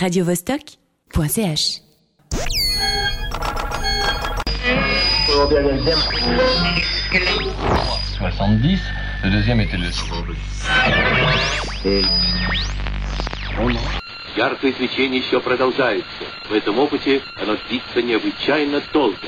radiovostok.ch 70, le deuxième était le... Яркое свечение еще продолжается. В этом опыте оно длится необычайно долго.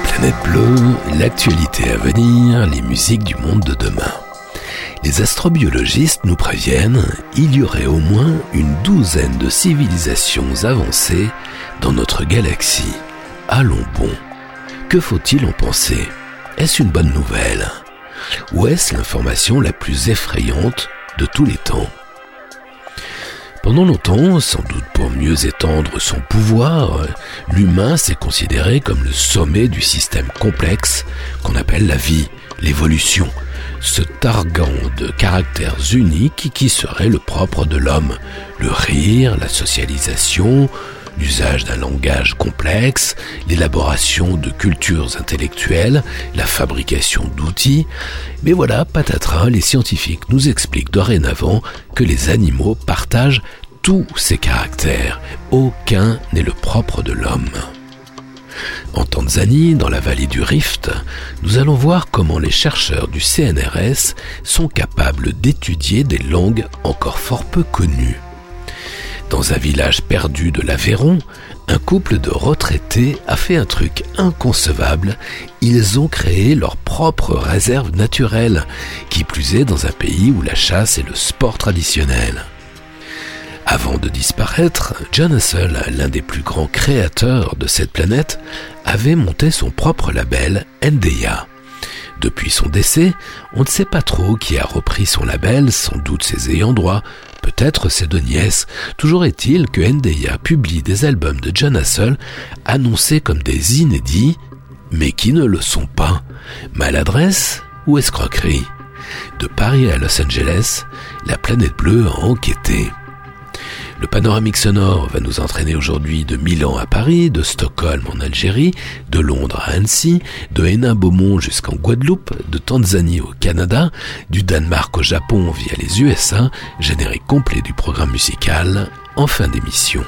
La planète bleue, l'actualité à venir, les musiques du monde de demain. Les astrobiologistes nous préviennent, il y aurait au moins une douzaine de civilisations avancées dans notre galaxie. Allons bon. Que faut-il en penser? Est-ce une bonne nouvelle? Ou est-ce l'information la plus effrayante de tous les temps? Pendant longtemps, sans doute pour mieux étendre son pouvoir, l'humain s'est considéré comme le sommet du système complexe qu'on appelle la vie, l'évolution, se targuant de caractères uniques qui seraient le propre de l'homme, le rire, la socialisation, l'usage d'un langage complexe, l'élaboration de cultures intellectuelles, la fabrication d'outils. Mais voilà, patatras, les scientifiques nous expliquent dorénavant que les animaux partagent tous ces caractères. Aucun n'est le propre de l'homme. En Tanzanie, dans la vallée du Rift, nous allons voir comment les chercheurs du CNRS sont capables d'étudier des langues encore fort peu connues. Dans un village perdu de l'Aveyron, un couple de retraités a fait un truc inconcevable. Ils ont créé leur propre réserve naturelle, qui plus est dans un pays où la chasse est le sport traditionnel. Avant de disparaître, John Hussle, l'un des plus grands créateurs de cette planète, avait monté son propre label NDA. Depuis son décès, on ne sait pas trop qui a repris son label, sans doute ses ayants droit, peut-être ses deux nièces. Toujours est-il que NDA publie des albums de John Hassel annoncés comme des inédits, mais qui ne le sont pas. Maladresse ou escroquerie? De Paris à Los Angeles, la planète bleue a enquêté. Le panoramique sonore va nous entraîner aujourd'hui de Milan à Paris, de Stockholm en Algérie, de Londres à Annecy, de Hénin-Beaumont jusqu'en Guadeloupe, de Tanzanie au Canada, du Danemark au Japon via les USA, générique complet du programme musical en fin d'émission.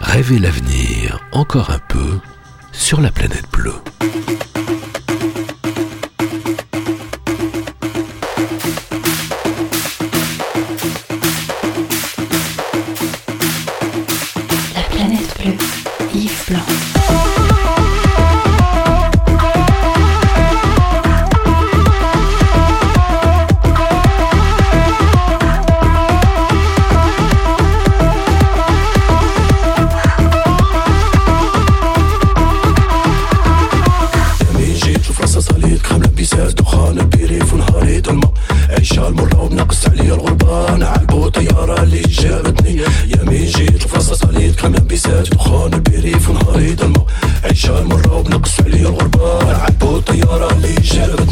Rêvez l'avenir encore un peu sur la planète bleue. عايشة المرة وبنقص عليا الغربة. أنا عالبو طيارة اللي جابتني. يمين جيت؟ الفرصة صليت. كامل بيسات دخان البريف ونهاري دمو عايشة المرة وبنقص عليا الغربة. أنا عالبو طيارة اللي جابتني.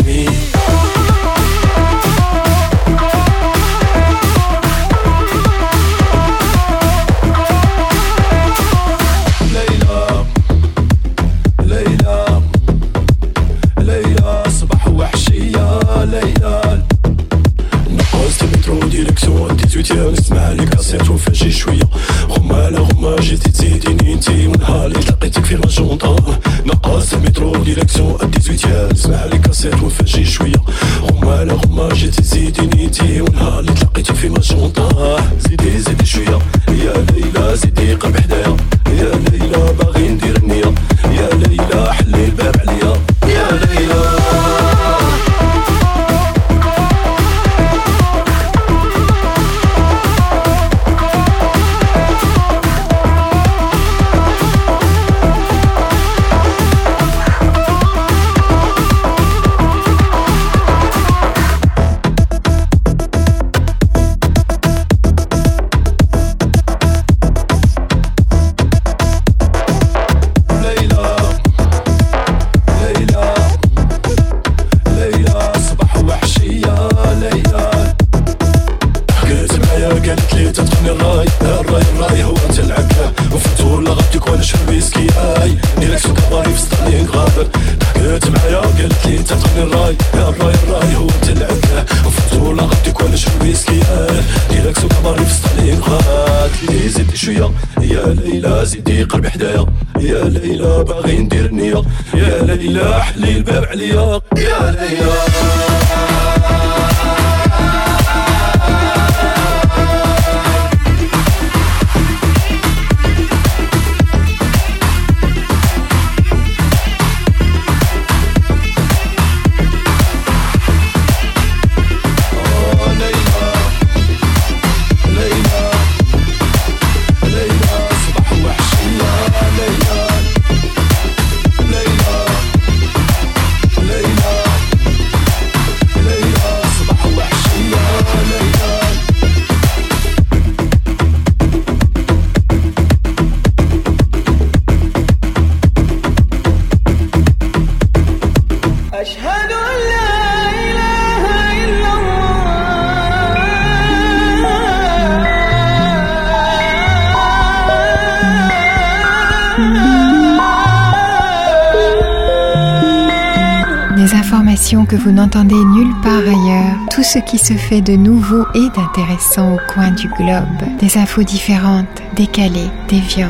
Que vous n'entendez nulle part ailleurs, tout ce qui se fait de nouveau et d'intéressant au coin du globe, des infos différentes, décalées, déviantes.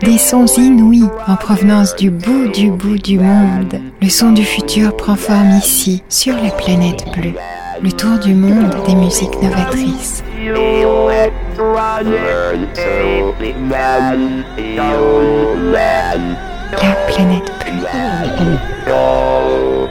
Des sons inouïs en provenance du bout du bout du monde. Le son du futur prend forme ici, sur la planète bleue. Le tour du monde des musiques novatrices. La planète Allons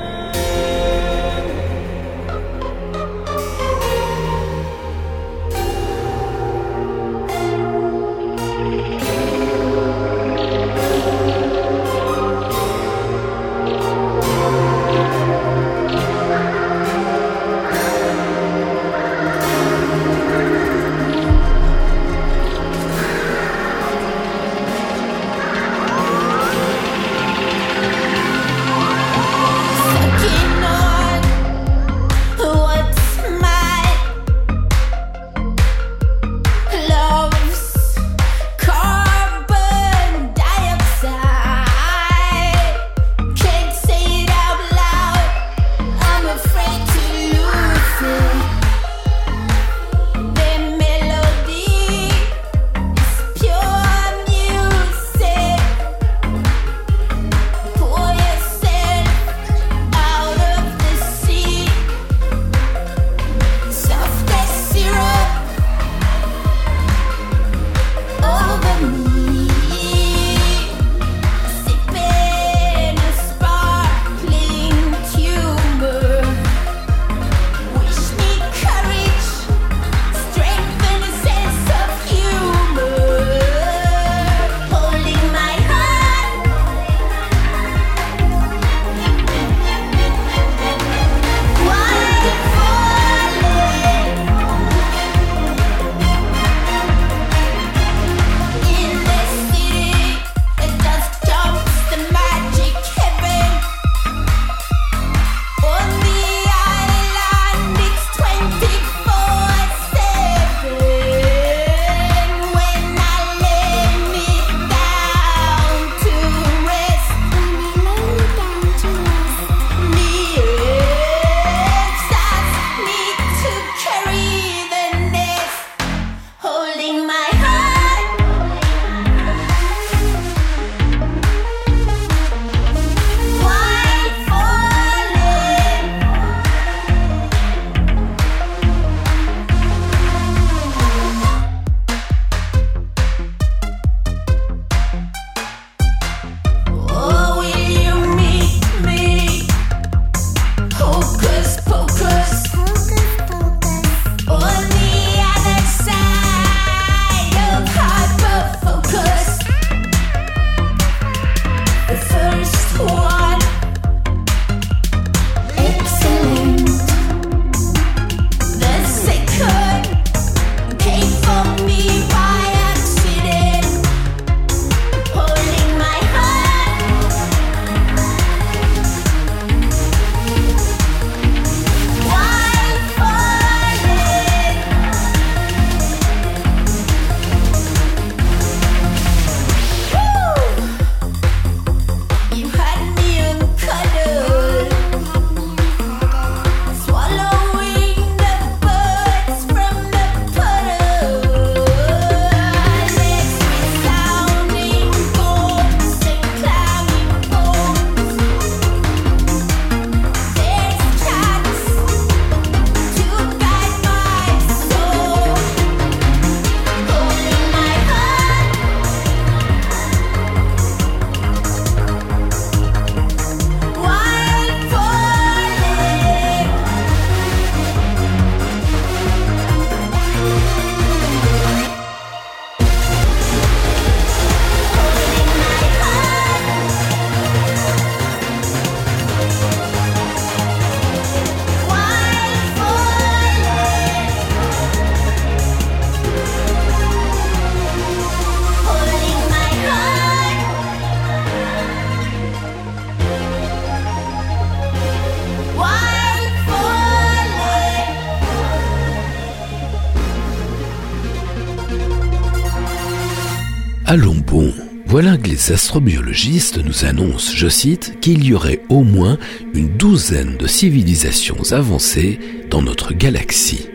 astrobiologistes nous annoncent, je cite, qu'il y aurait au moins une douzaine de civilisations avancées dans notre galaxie.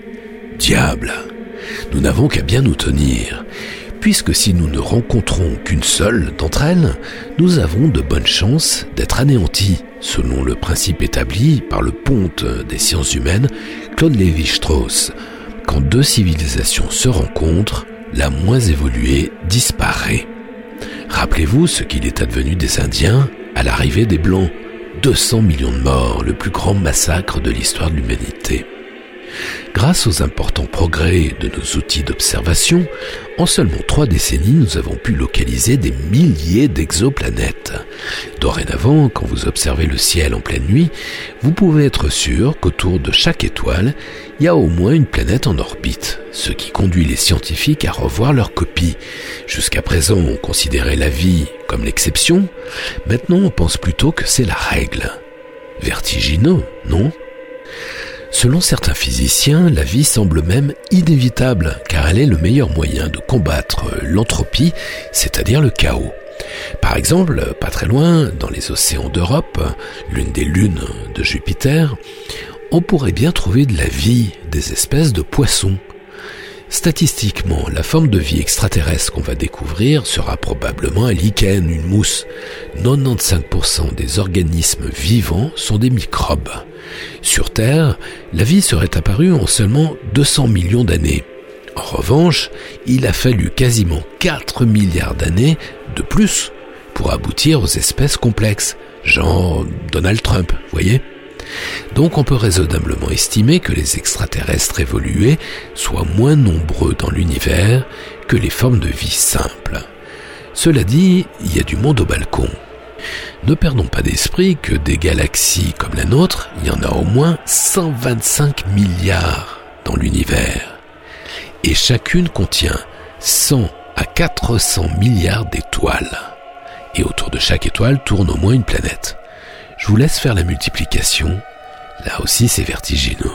Diable Nous n'avons qu'à bien nous tenir, puisque si nous ne rencontrons qu'une seule d'entre elles, nous avons de bonnes chances d'être anéantis, selon le principe établi par le ponte des sciences humaines, Claude Lévi-Strauss. Quand deux civilisations se rencontrent, la moins évoluée disparaît. Rappelez-vous ce qu'il est advenu des Indiens à l'arrivée des Blancs. 200 millions de morts, le plus grand massacre de l'histoire de l'humanité. Grâce aux importants progrès de nos outils d'observation, en seulement trois décennies, nous avons pu localiser des milliers d'exoplanètes. Dorénavant, quand vous observez le ciel en pleine nuit, vous pouvez être sûr qu'autour de chaque étoile, il y a au moins une planète en orbite, ce qui conduit les scientifiques à revoir leur copie. Jusqu'à présent, on considérait la vie comme l'exception, maintenant on pense plutôt que c'est la règle. Vertigineux, non? Selon certains physiciens, la vie semble même inévitable, car elle est le meilleur moyen de combattre l'entropie, c'est-à-dire le chaos. Par exemple, pas très loin, dans les océans d'Europe, l'une des lunes de Jupiter, on pourrait bien trouver de la vie, des espèces de poissons. Statistiquement, la forme de vie extraterrestre qu'on va découvrir sera probablement un lichen, une mousse. 95% des organismes vivants sont des microbes. Sur Terre, la vie serait apparue en seulement 200 millions d'années. En revanche, il a fallu quasiment 4 milliards d'années de plus pour aboutir aux espèces complexes, genre Donald Trump, voyez? Donc on peut raisonnablement estimer que les extraterrestres évolués soient moins nombreux dans l'univers que les formes de vie simples. Cela dit, il y a du monde au balcon. Ne perdons pas d'esprit que des galaxies comme la nôtre, il y en a au moins 125 milliards dans l'univers. Et chacune contient 100 à 400 milliards d'étoiles. Et autour de chaque étoile tourne au moins une planète. Je vous laisse faire la multiplication. Là aussi, c'est vertigineux.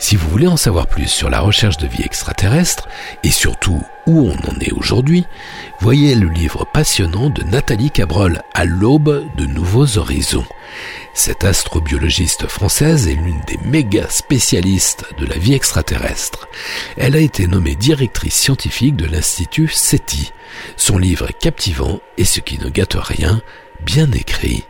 Si vous voulez en savoir plus sur la recherche de vie extraterrestre et surtout où on en est aujourd'hui, voyez le livre passionnant de Nathalie Cabrol à l'aube de nouveaux horizons. Cette astrobiologiste française est l'une des méga spécialistes de la vie extraterrestre. Elle a été nommée directrice scientifique de l'Institut SETI. Son livre est captivant et ce qui ne gâte rien, bien écrit.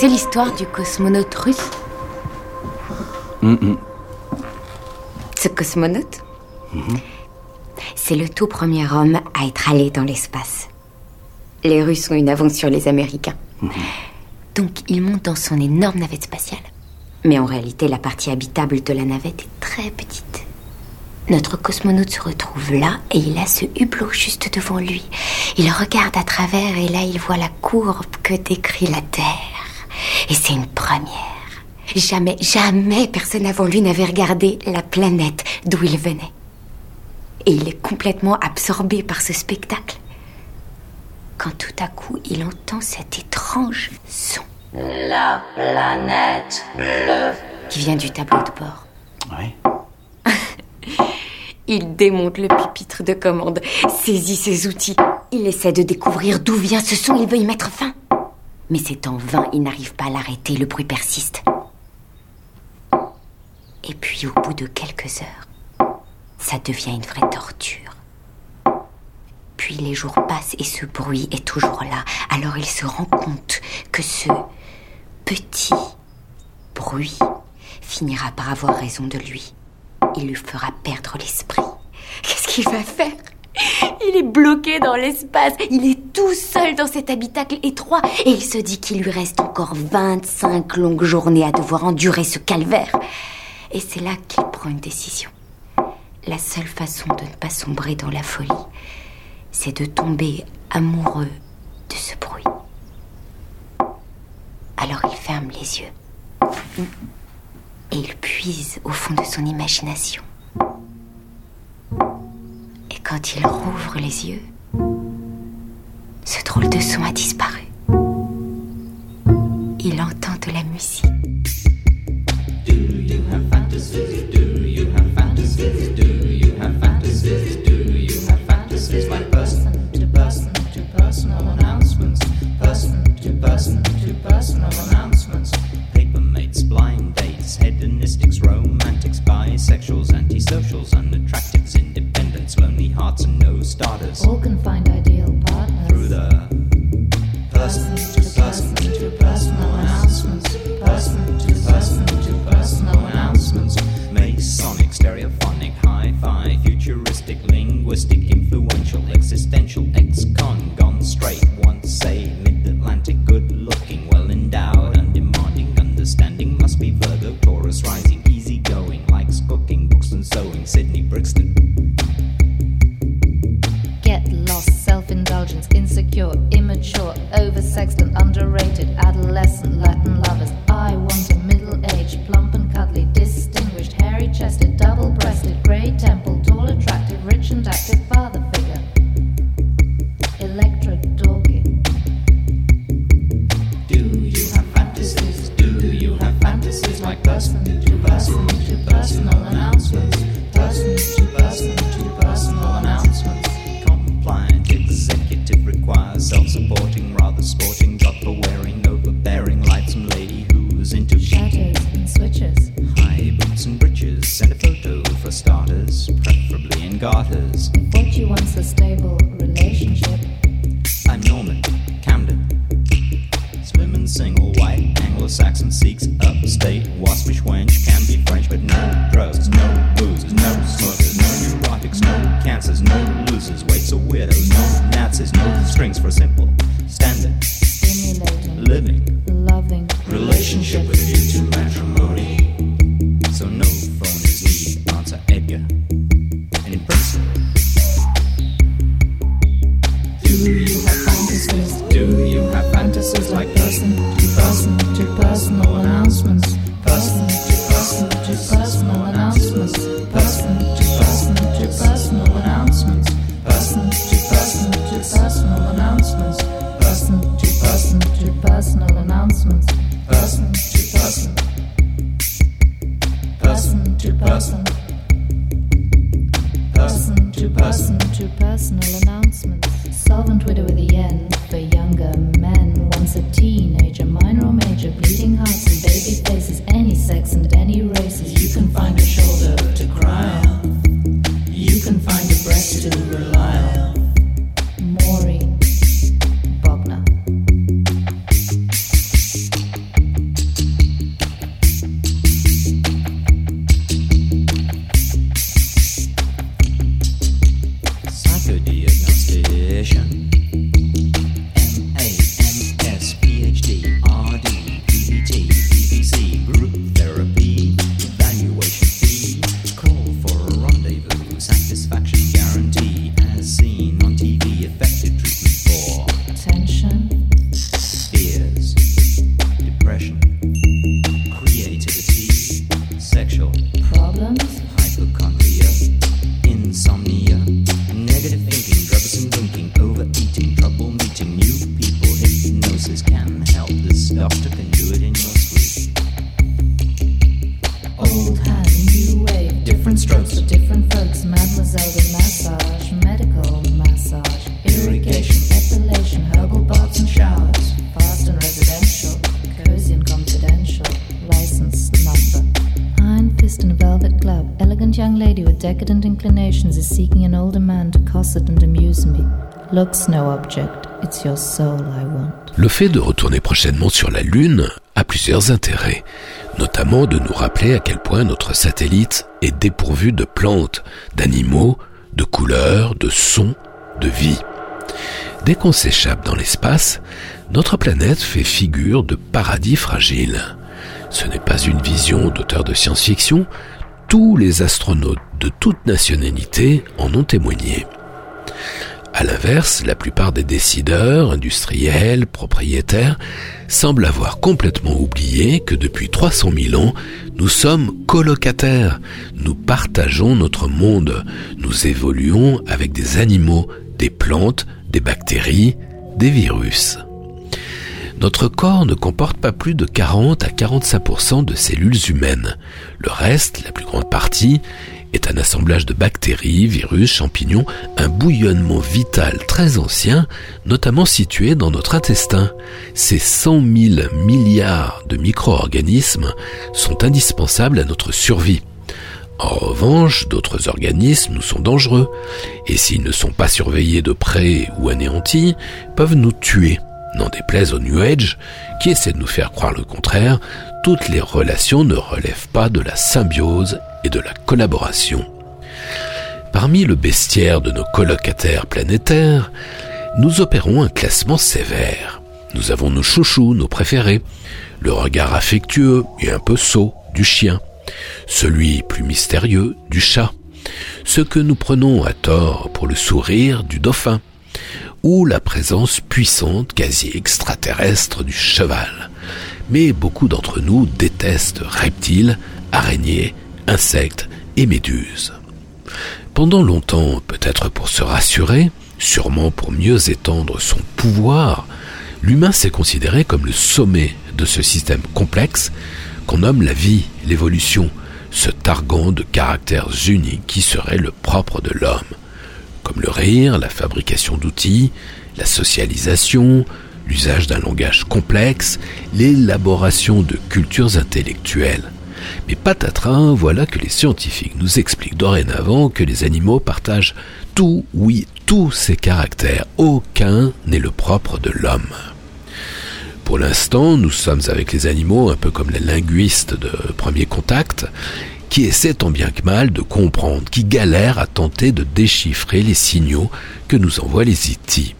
Connaissez l'histoire du cosmonaute russe Ce cosmonaute C'est le tout premier homme à être allé dans l'espace. Les Russes ont une avance sur les Américains. Donc il monte dans son énorme navette spatiale. Mais en réalité, la partie habitable de la navette est très petite. Notre cosmonaute se retrouve là et il a ce hublot juste devant lui. Il regarde à travers et là il voit la courbe que décrit la Terre. Et c'est une première. Jamais, jamais personne avant lui n'avait regardé la planète d'où il venait. Et il est complètement absorbé par ce spectacle. Quand tout à coup il entend cet étrange son. La planète bleue. Qui vient du tableau de bord. Ouais. Il démonte le pupitre de commande, saisit ses outils. Il essaie de découvrir d'où vient ce son, il veut y mettre fin. Mais c'est en vain, il n'arrive pas à l'arrêter, le bruit persiste. Et puis au bout de quelques heures, ça devient une vraie torture. Puis les jours passent et ce bruit est toujours là. Alors il se rend compte que ce petit bruit finira par avoir raison de lui. Il lui fera perdre l'esprit. Qu'est-ce qu'il va faire? il est bloqué dans l'espace, il est tout seul dans cet habitacle étroit et il se dit qu'il lui reste encore 25 longues journées à devoir endurer ce calvaire. Et c'est là qu'il prend une décision. La seule façon de ne pas sombrer dans la folie, c'est de tomber amoureux de ce bruit. Alors il ferme les yeux et il puise au fond de son imagination. Quand il rouvre les yeux, ce drôle de son a disparu. Il entend de la musique. Paper blind dates, hedonistics, romantics, bisexuals, antisocials, independents, lonely hearts, and no starters. All can find ideal partners. Through the person to person to personal announcements. Person to person to personal announcements. Masonic, stereophonic, hi-fi, futuristic, linguistic, influential, existential, ex-con, gone straight, once say, mid-Atlantic, good-looking, well-endowed, undemanding, understanding, must be Virgo, Taurus, rising, is seeking an older man to cosset and amuse me. Looks no object, it's your soul I want. Le fait de retourner prochainement sur la Lune a plusieurs intérêts, notamment de nous rappeler à quel point notre satellite est dépourvu de plantes, d'animaux, de couleurs, de sons, de vie. Dès qu'on s'échappe dans l'espace, notre planète fait figure de paradis fragile. Ce n'est pas une vision d'auteur de science-fiction, tous les astronautes de toute nationalité en ont témoigné. À l'inverse, la plupart des décideurs, industriels, propriétaires, semblent avoir complètement oublié que depuis 300 000 ans, nous sommes colocataires, nous partageons notre monde, nous évoluons avec des animaux, des plantes, des bactéries, des virus. Notre corps ne comporte pas plus de 40 à 45% de cellules humaines. Le reste, la plus grande partie, est un assemblage de bactéries, virus, champignons, un bouillonnement vital très ancien, notamment situé dans notre intestin. Ces 100 000 milliards de micro-organismes sont indispensables à notre survie. En revanche, d'autres organismes nous sont dangereux, et s'ils ne sont pas surveillés de près ou anéantis, peuvent nous tuer. N'en déplaise au New Age, qui essaie de nous faire croire le contraire, toutes les relations ne relèvent pas de la symbiose et de la collaboration. Parmi le bestiaire de nos colocataires planétaires, nous opérons un classement sévère. Nous avons nos chouchous, nos préférés, le regard affectueux et un peu sot du chien, celui plus mystérieux du chat, ce que nous prenons à tort pour le sourire du dauphin, ou la présence puissante, quasi extraterrestre du cheval. Mais beaucoup d'entre nous détestent reptiles, araignées, insectes et méduses. Pendant longtemps, peut-être pour se rassurer, sûrement pour mieux étendre son pouvoir, l'humain s'est considéré comme le sommet de ce système complexe qu'on nomme la vie, l'évolution, se targuant de caractères uniques qui seraient le propre de l'homme comme le rire, la fabrication d'outils, la socialisation, l'usage d'un langage complexe, l'élaboration de cultures intellectuelles. Mais patatras, voilà que les scientifiques nous expliquent dorénavant que les animaux partagent tout, oui, tous ces caractères. Aucun n'est le propre de l'homme. Pour l'instant, nous sommes avec les animaux un peu comme les linguistes de premier contact, qui essaie tant bien que mal de comprendre, qui galère à tenter de déchiffrer les signaux que nous envoient les IT.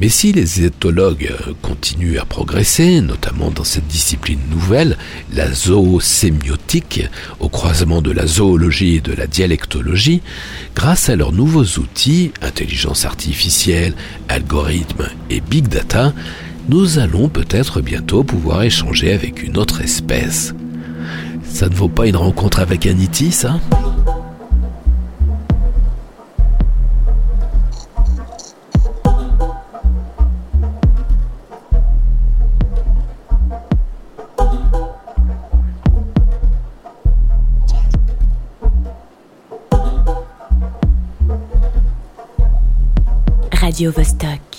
Mais si les éthologues continuent à progresser, notamment dans cette discipline nouvelle, la zoosémiotique, au croisement de la zoologie et de la dialectologie, grâce à leurs nouveaux outils, intelligence artificielle, algorithmes et big data, nous allons peut-être bientôt pouvoir échanger avec une autre espèce. Ça ne vaut pas une rencontre avec E ça Radio Vostok.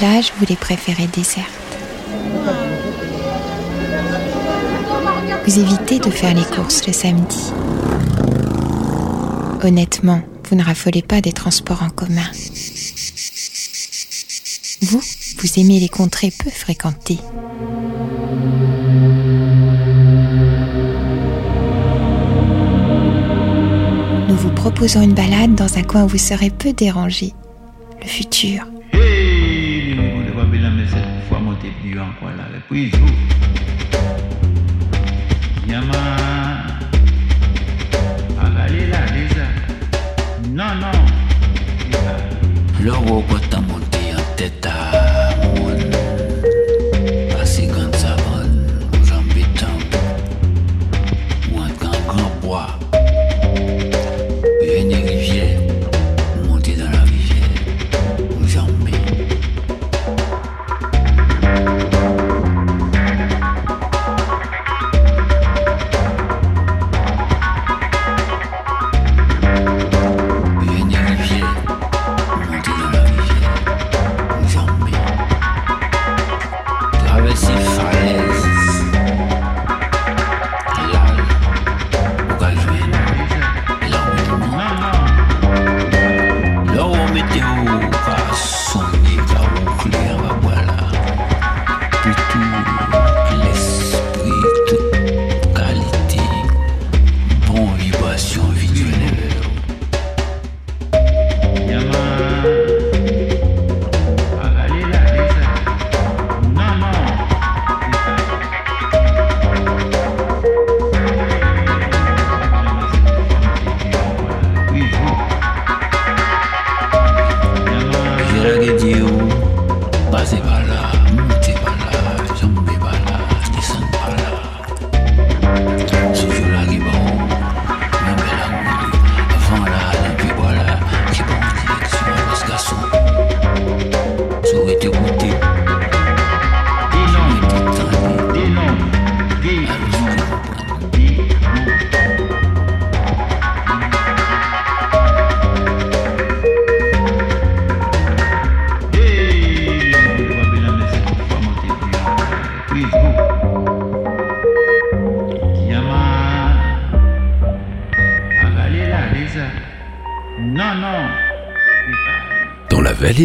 Vous les préférez désertes. Vous évitez de faire les courses le samedi. Honnêtement, vous ne raffolez pas des transports en commun. Vous, vous aimez les contrées peu fréquentées. Nous vous proposons une balade dans un coin où vous serez peu dérangé. Le futur.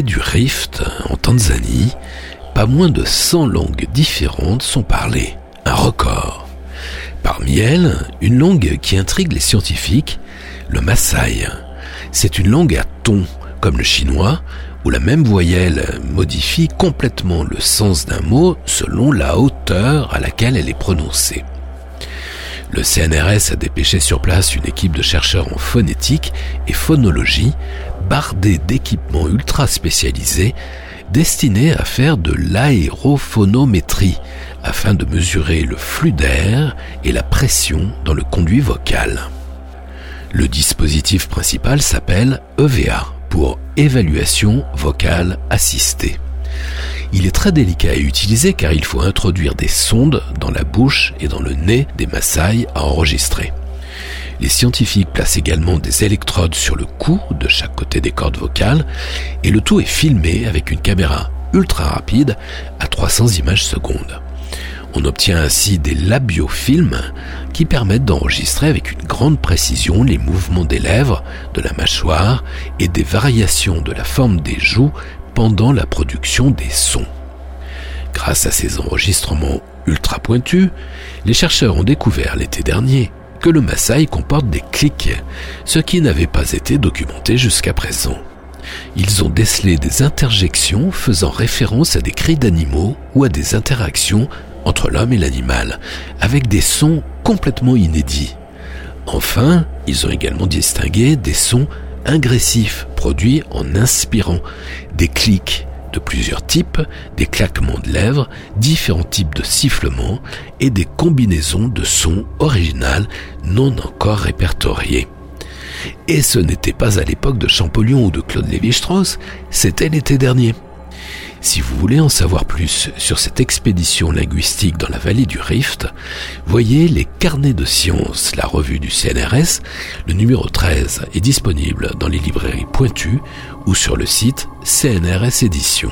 Du Rift, en Tanzanie, pas moins de 100 langues différentes sont parlées, un record. Parmi elles, une langue qui intrigue les scientifiques, le Maasai. C'est une langue à ton, comme le chinois, où la même voyelle modifie complètement le sens d'un mot selon la hauteur à laquelle elle est prononcée. Le CNRS a dépêché sur place une équipe de chercheurs en phonétique et phonologie, bardée d'équipements ultra spécialisés, destinés à faire de l'aérophonométrie, afin de mesurer le flux d'air et la pression dans le conduit vocal. Le dispositif principal s'appelle EVA, pour évaluation vocale assistée. Il est très délicat à utiliser car il faut introduire des sondes dans la bouche et dans le nez des Maasai à enregistrer. Les scientifiques placent également des électrodes sur le cou de chaque des cordes vocales et le tout est filmé avec une caméra ultra rapide à 300 images secondes. On obtient ainsi des labiofilms qui permettent d'enregistrer avec une grande précision les mouvements des lèvres, de la mâchoire et des variations de la forme des joues pendant la production des sons. Grâce à ces enregistrements ultra pointus, les chercheurs ont découvert l'été dernier que le Maasai comporte des clics, ce qui n'avait pas été documenté jusqu'à présent. Ils ont décelé des interjections faisant référence à des cris d'animaux ou à des interactions entre l'homme et l'animal, avec des sons complètement inédits. Enfin, ils ont également distingué des sons ingressifs produits en inspirant, des clics de plusieurs types, des claquements de lèvres, différents types de sifflements et des combinaisons de sons originales non encore répertoriés. Et ce n'était pas à l'époque de Champollion ou de Claude Lévi-Strauss, c'était l'été dernier. Si vous voulez en savoir plus sur cette expédition linguistique dans la vallée du Rift, voyez les carnets de sciences, la revue du CNRS. Le numéro 13 est disponible dans les librairies pointues ou sur le site CNRS Éditions.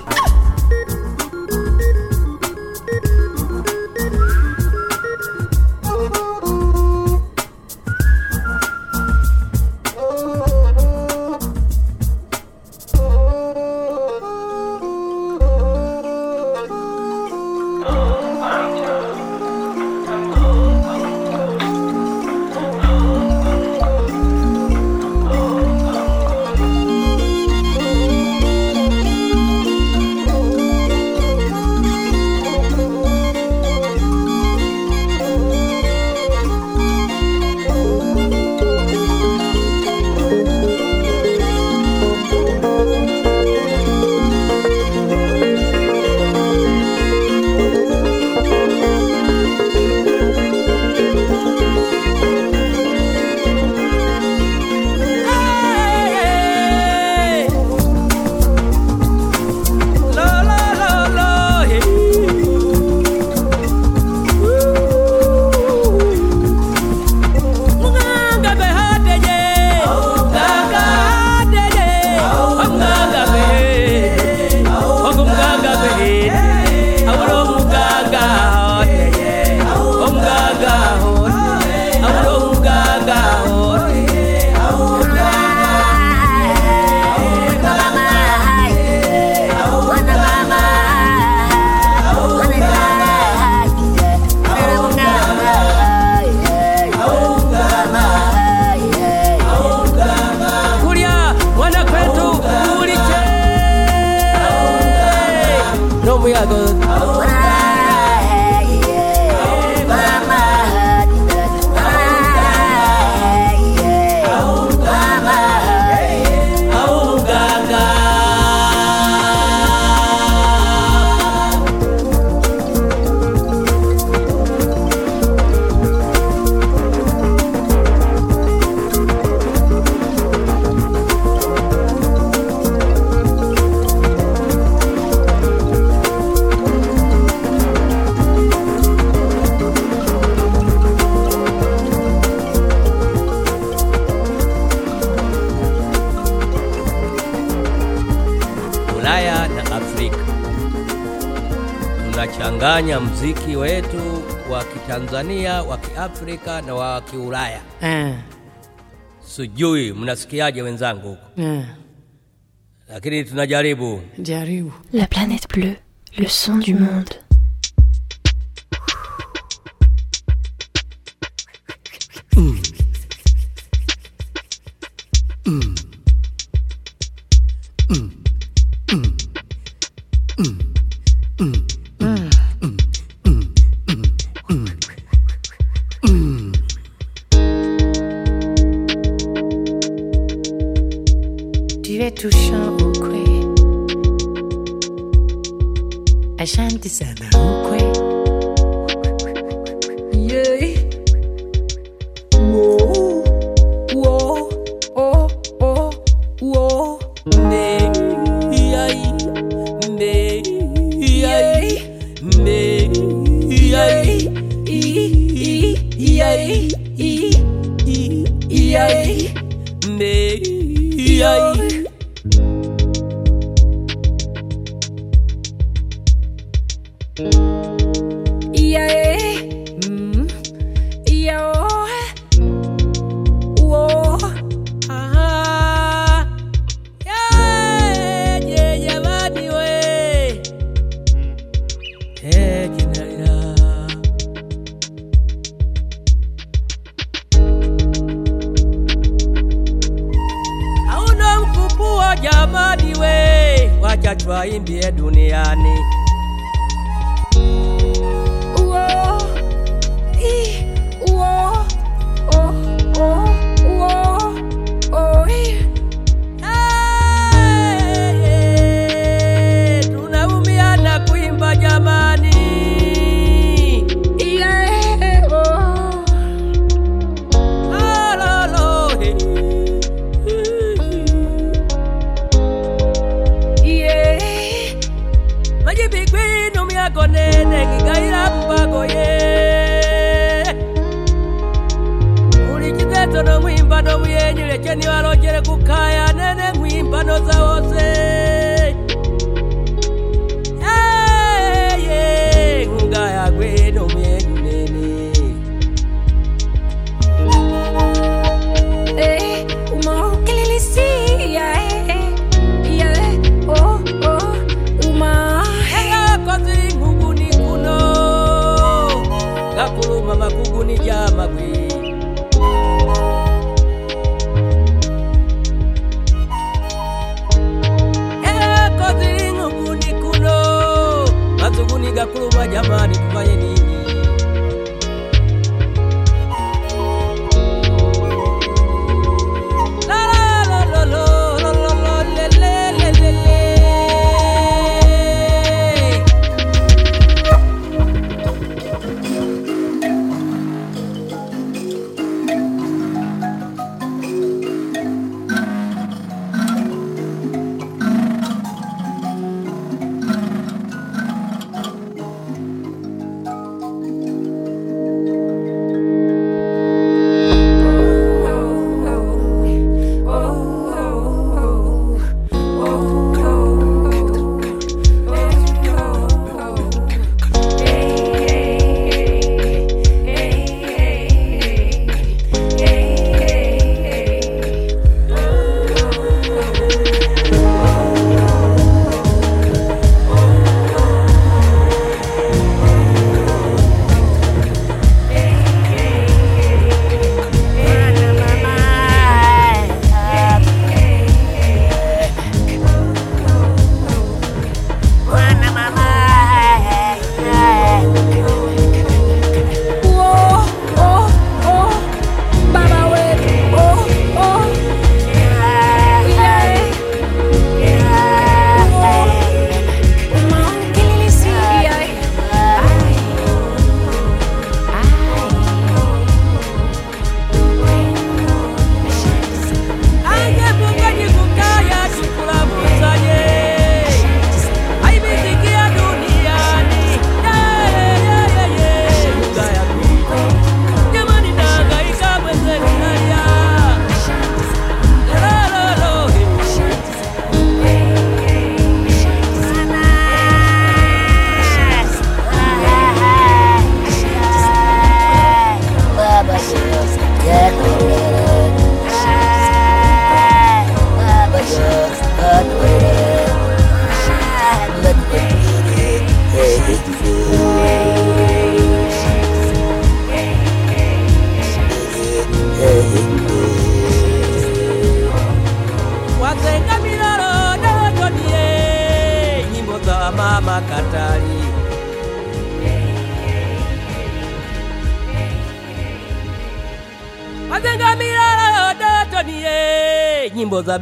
muziki wetu wa Kitanzania, wa Kiafrika na wa Kiulaya eh. Sijui mnasikiaje wenzangu huko? Eh. Lakini tunajaribu. La planète bleue, le son du monde.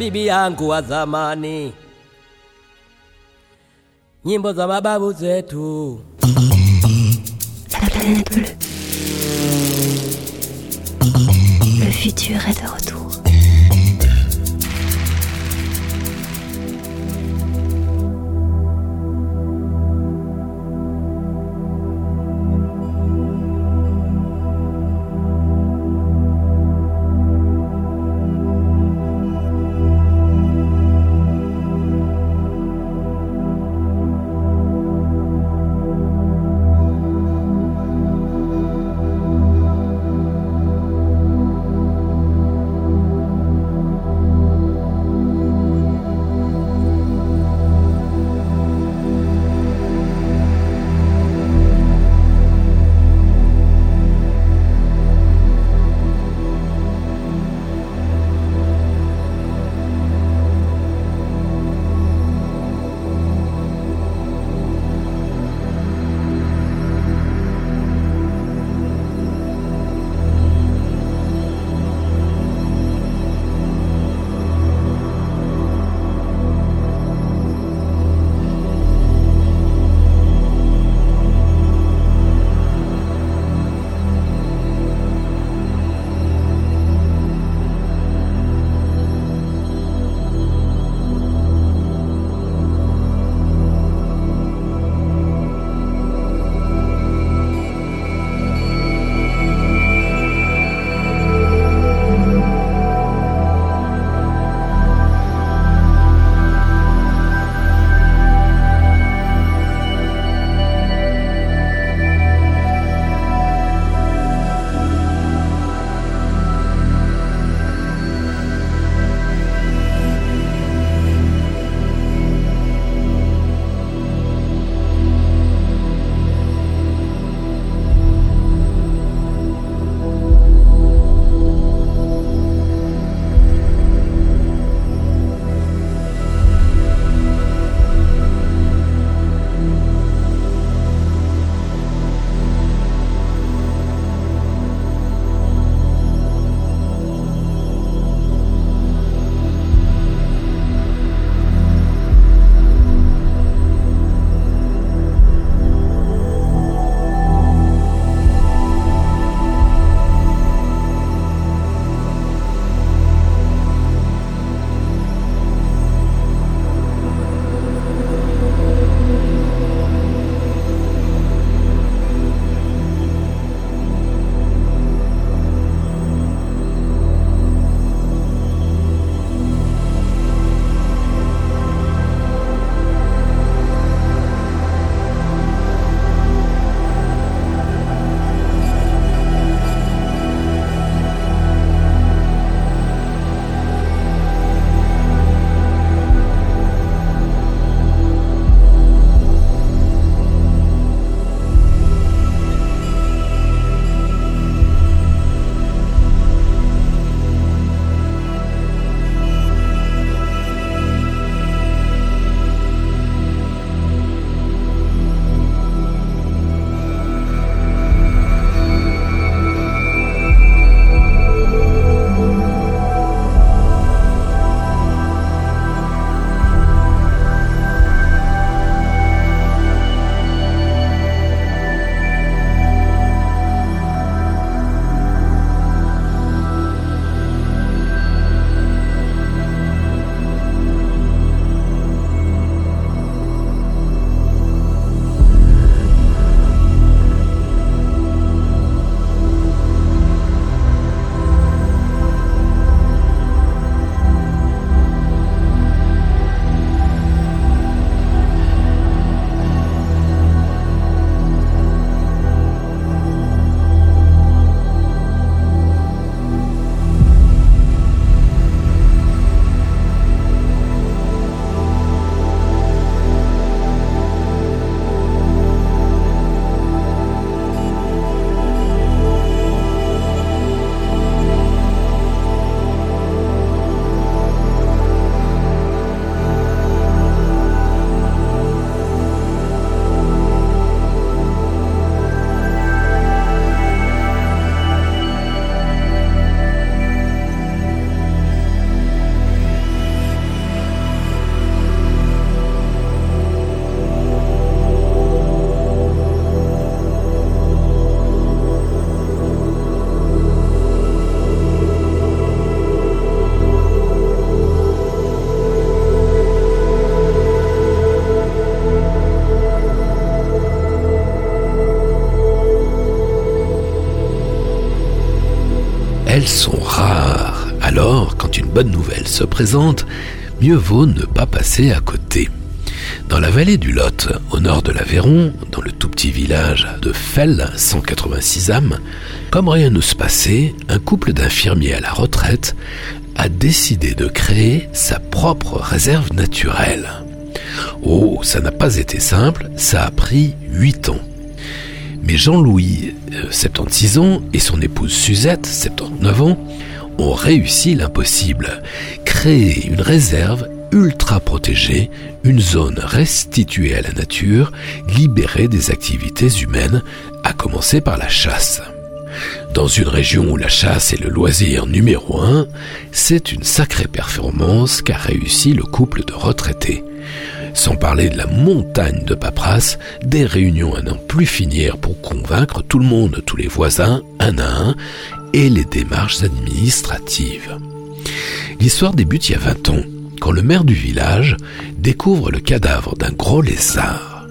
bibi yangu wa zamani, nyimbo za mababu zetu. Le futur est de retour. Sont rares. Alors, quand une bonne nouvelle se présente, mieux vaut ne pas passer à côté. Dans la vallée du Lot, au nord de l'Aveyron, dans le tout petit village de Fell, 186 âmes, comme rien ne se passait, un couple d'infirmiers à la retraite a décidé de créer sa propre réserve naturelle. Oh, ça n'a pas été simple, ça a pris 8 ans. Mais Jean-Louis, euh, 76 ans, et son épouse Suzette, 79 ans, ont réussi l'impossible. Créer une réserve ultra protégée, une zone restituée à la nature, libérée des activités humaines, à commencer par la chasse. Dans une région où la chasse est le loisir numéro un, c'est une sacrée performance qu'a réussi le couple de retraités. Sans parler de la montagne de paperasse, des réunions à n'en plus finir pour convaincre tout le monde, tous les voisins, un à un, et les démarches administratives. L'histoire débute il y a 20 ans, quand le maire du village découvre le cadavre d'un gros lézard.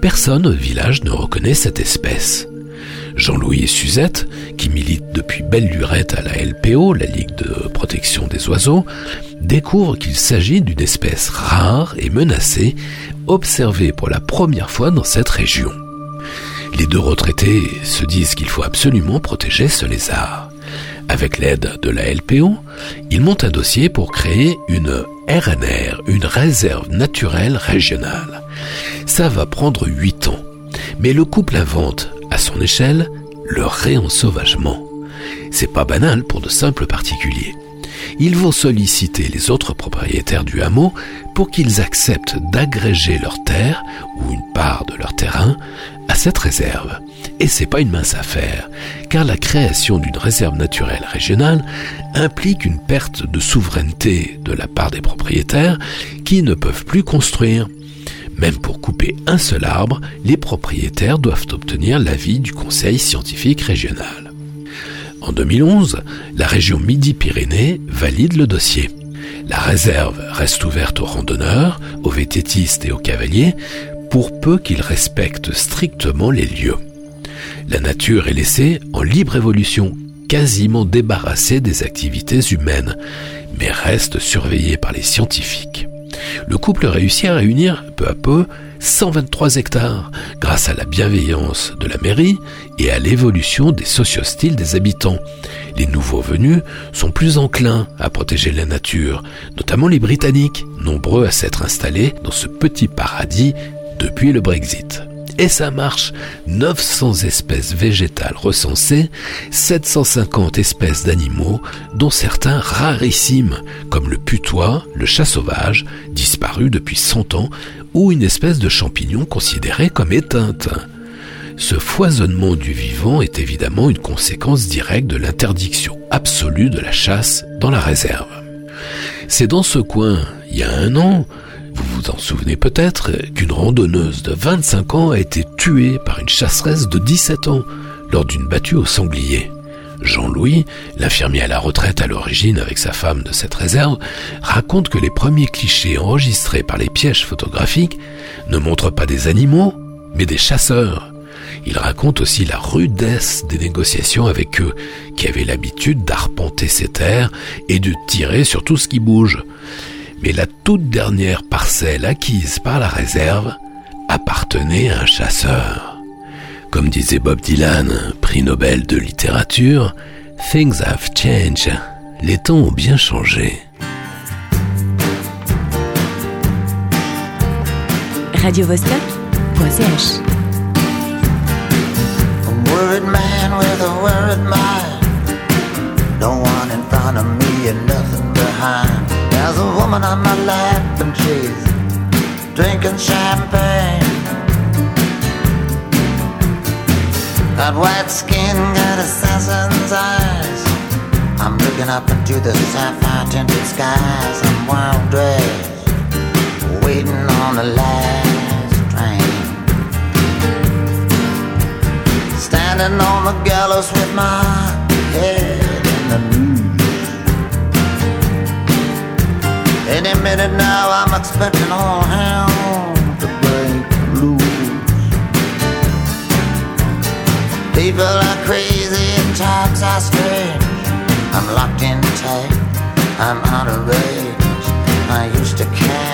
Personne au village ne reconnaît cette espèce. Jean-Louis et Suzette, qui militent depuis belle lurette à la LPO, la Ligue de protection des oiseaux, découvrent qu'il s'agit d'une espèce rare et menacée, observée pour la première fois dans cette région. Les deux retraités se disent qu'il faut absolument protéger ce lézard. Avec l'aide de la LPO, ils montent un dossier pour créer une RNR, une réserve naturelle régionale. Ça va prendre 8 ans. Mais le couple invente, à son échelle, le réensauvagement. C'est pas banal pour de simples particuliers. Ils vont solliciter les autres propriétaires du hameau pour qu'ils acceptent d'agréger leur terre ou une part de leur terrain à cette réserve. Et c'est pas une mince affaire, car la création d'une réserve naturelle régionale implique une perte de souveraineté de la part des propriétaires qui ne peuvent plus construire. Même pour couper un seul arbre, les propriétaires doivent obtenir l'avis du Conseil scientifique régional. En 2011, la région Midi-Pyrénées valide le dossier. La réserve reste ouverte aux randonneurs, aux vététistes et aux cavaliers, pour peu qu'ils respectent strictement les lieux. La nature est laissée en libre évolution, quasiment débarrassée des activités humaines, mais reste surveillée par les scientifiques. Le couple réussit à réunir peu à peu 123 hectares grâce à la bienveillance de la mairie et à l'évolution des sociostyles des habitants. Les nouveaux venus sont plus enclins à protéger la nature, notamment les Britanniques, nombreux à s'être installés dans ce petit paradis depuis le Brexit. Et ça marche. 900 espèces végétales recensées, 750 espèces d'animaux, dont certains rarissimes, comme le putois, le chat sauvage, disparu depuis 100 ans, ou une espèce de champignon considérée comme éteinte. Ce foisonnement du vivant est évidemment une conséquence directe de l'interdiction absolue de la chasse dans la réserve. C'est dans ce coin, il y a un an, vous vous en souvenez peut-être qu'une randonneuse de 25 ans a été tuée par une chasseresse de 17 ans lors d'une battue au sanglier. Jean-Louis, l'infirmier à la retraite à l'origine avec sa femme de cette réserve, raconte que les premiers clichés enregistrés par les pièges photographiques ne montrent pas des animaux, mais des chasseurs. Il raconte aussi la rudesse des négociations avec eux, qui avaient l'habitude d'arpenter ces terres et de tirer sur tout ce qui bouge mais la toute dernière parcelle acquise par la réserve appartenait à un chasseur. Comme disait Bob Dylan, prix Nobel de littérature, Things have changed. Les temps ont bien changé. Radio woman on my lap and she's drinking champagne. Got white skin, got assassin's eyes. I'm looking up into the sapphire tinted skies. I'm wild dressed, waiting on the last train. Standing on the gallows with my head in the noose. Any minute now, I'm expecting all hell to break loose. People are crazy and talks are strange. I'm locked in tight. I'm out of range. I used to care,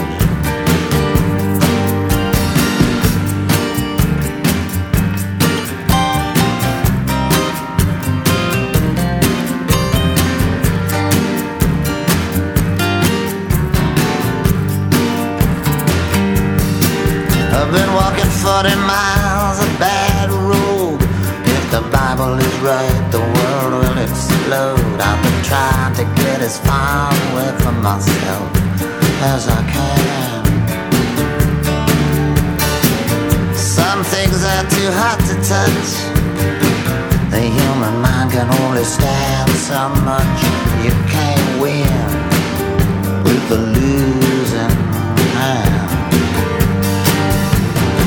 I've been walking 40 miles of bad road. If the Bible is right, the world will explode. I've been trying to get as far away from myself as I can. Some things are too hot to touch. The human mind can only stand so much. You can't win with the losing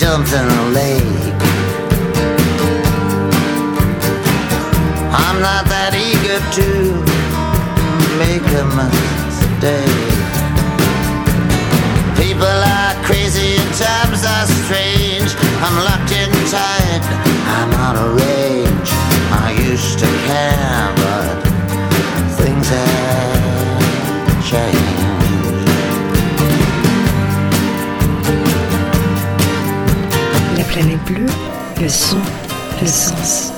the lake. I'm not that eager to make a mistake. People are crazy and times are strange. I'm locked in tight, I'm out of range. I used to care, but things have Le son, le sens.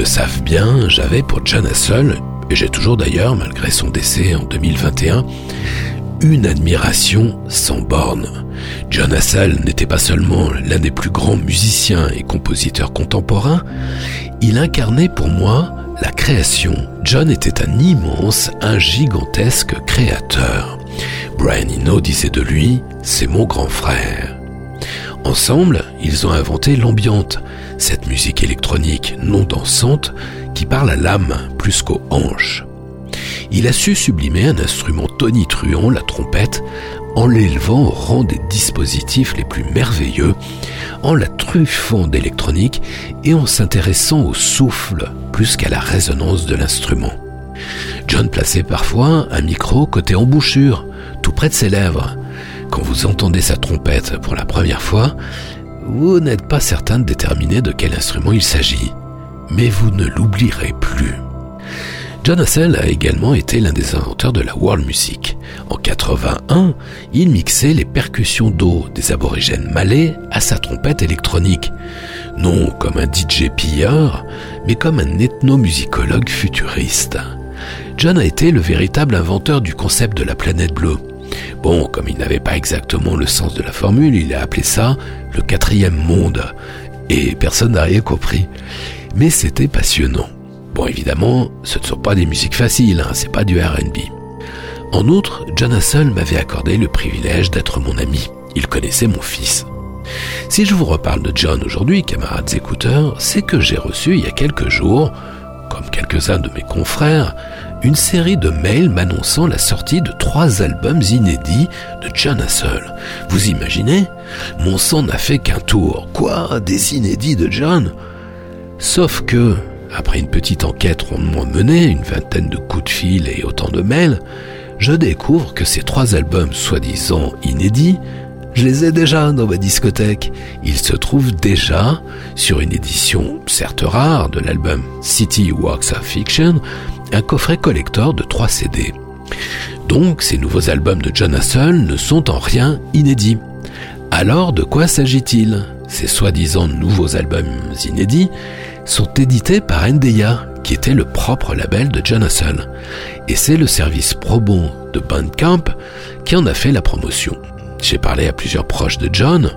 Le savent bien, j'avais pour John Hassel, et j'ai toujours d'ailleurs, malgré son décès en 2021, une admiration sans borne. John Hassel n'était pas seulement l'un des plus grands musiciens et compositeurs contemporains, il incarnait pour moi la création. John était un immense, un gigantesque créateur. Brian Eno disait de lui, c'est mon grand frère. Ensemble, ils ont inventé l'ambiante, cette musique électronique non dansante qui parle à l'âme plus qu'aux hanches. Il a su sublimer un instrument tonitruant, la trompette, en l'élevant au rang des dispositifs les plus merveilleux, en la truffant d'électronique et en s'intéressant au souffle plus qu'à la résonance de l'instrument. John plaçait parfois un micro côté embouchure, tout près de ses lèvres. Quand vous entendez sa trompette pour la première fois, vous n'êtes pas certain de déterminer de quel instrument il s'agit, mais vous ne l'oublierez plus. John Hassell a également été l'un des inventeurs de la world music. En 81, il mixait les percussions d'eau des aborigènes malais à sa trompette électronique. Non comme un DJ pilleur, mais comme un ethnomusicologue futuriste. John a été le véritable inventeur du concept de la planète bleue. Bon, comme il n'avait pas exactement le sens de la formule, il a appelé ça le quatrième monde. Et personne n'a rien compris. Mais c'était passionnant. Bon, évidemment, ce ne sont pas des musiques faciles, hein, c'est pas du RB. En outre, John Hassel m'avait accordé le privilège d'être mon ami. Il connaissait mon fils. Si je vous reparle de John aujourd'hui, camarades écouteurs, c'est que j'ai reçu il y a quelques jours, comme quelques-uns de mes confrères, une série de mails m'annonçant la sortie de trois albums inédits de John Hassel. Vous imaginez? Mon sang n'a fait qu'un tour. Quoi? Des inédits de John? Sauf que, après une petite enquête rondement menée, une vingtaine de coups de fil et autant de mails, je découvre que ces trois albums soi-disant inédits, je les ai déjà dans ma discothèque. Ils se trouvent déjà sur une édition certes rare de l'album City Walks of Fiction, un coffret collector de 3 CD. Donc ces nouveaux albums de John Hassel ne sont en rien inédits. Alors de quoi s'agit-il? Ces soi-disant nouveaux albums inédits sont édités par NDA, qui était le propre label de John Hassel. Et c'est le service Probon de Bandcamp qui en a fait la promotion. J'ai parlé à plusieurs proches de John.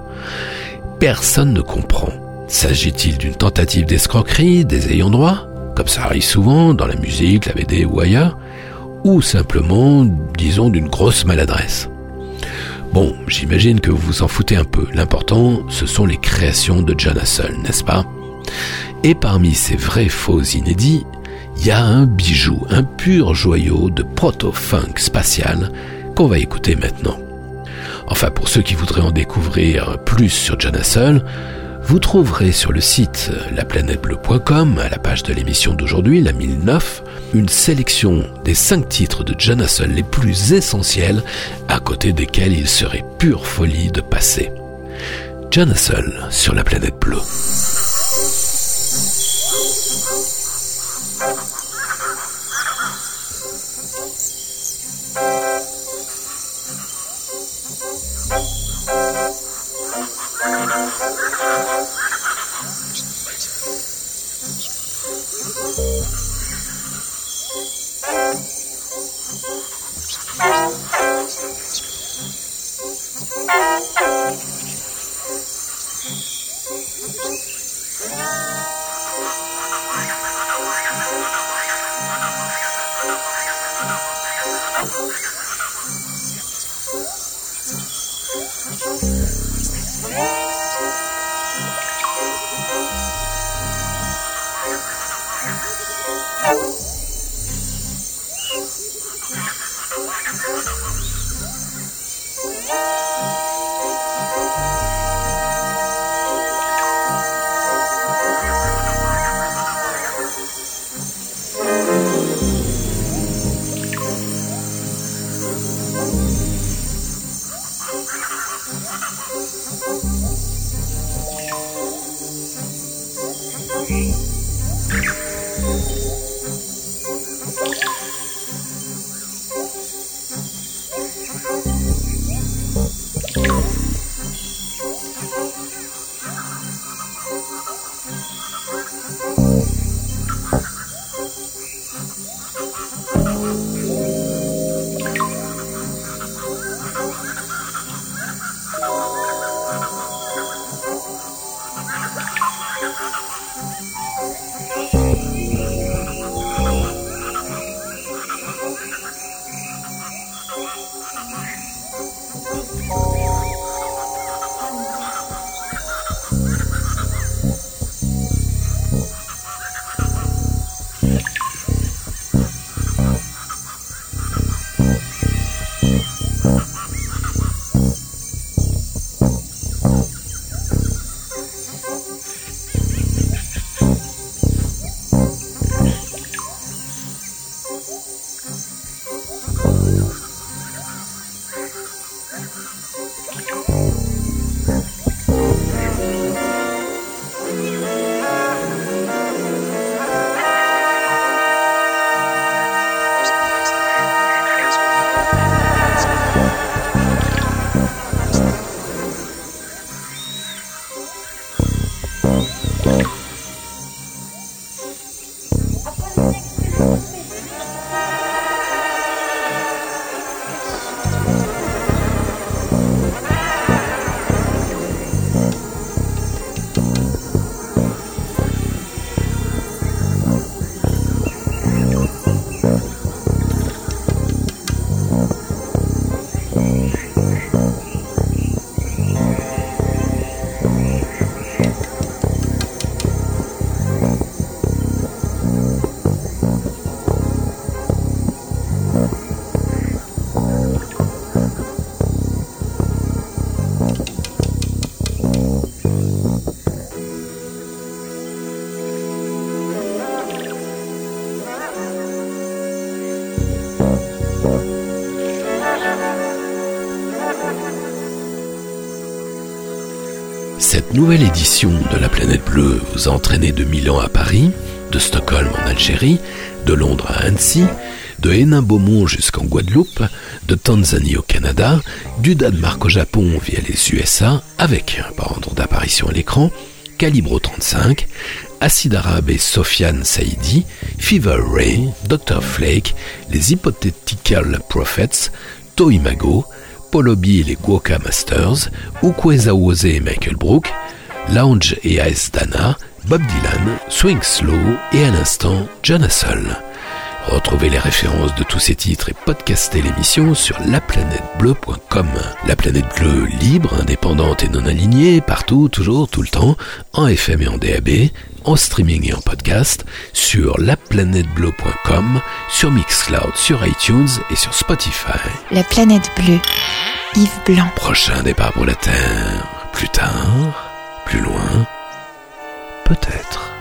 Personne ne comprend. S'agit-il d'une tentative d'escroquerie des ayants droit, comme ça arrive souvent dans la musique, la BD ou ailleurs, ou simplement, disons, d'une grosse maladresse Bon, j'imagine que vous vous en foutez un peu. L'important, ce sont les créations de John Hassel, n'est-ce pas? Et parmi ces vrais faux inédits, il y a un bijou, un pur joyau de proto-funk spatial qu'on va écouter maintenant. Enfin, pour ceux qui voudraient en découvrir plus sur John Hassel, vous trouverez sur le site laplanètebleu.com, à la page de l'émission d'aujourd'hui, la 1009, une sélection des cinq titres de John Hassel les plus essentiels, à côté desquels il serait pure folie de passer. John Hassel sur la planète bleue. Nouvelle édition de La Planète Bleue vous a entraîné de Milan à Paris, de Stockholm en Algérie, de Londres à Annecy, de Hénin-Beaumont jusqu'en Guadeloupe, de Tanzanie au Canada, du Danemark au Japon via les USA, avec, par ordre d'apparition à l'écran, Calibro 35, Acid Arabe et Sofiane Saïdi, Fever Ray, Dr. Flake, les Hypothetical Prophets, Toimago, Polobi et les Guoka Masters, Ukweza Wose et Michael Brook, Lounge et Ice Dana, Bob Dylan, Swing Slow et à l'instant John Hassel. Retrouvez les références de tous ces titres et podcastez l'émission sur laplanètebleu.com. La planète bleue libre, indépendante et non alignée, partout, toujours, tout le temps, en FM et en DAB, en streaming et en podcast, sur laplanètebleu.com, sur Mixcloud, sur iTunes et sur Spotify. La planète bleue. Yves Blanc. Prochain départ pour la Terre. Plus tard, plus loin, peut-être.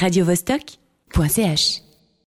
radiovostok.ch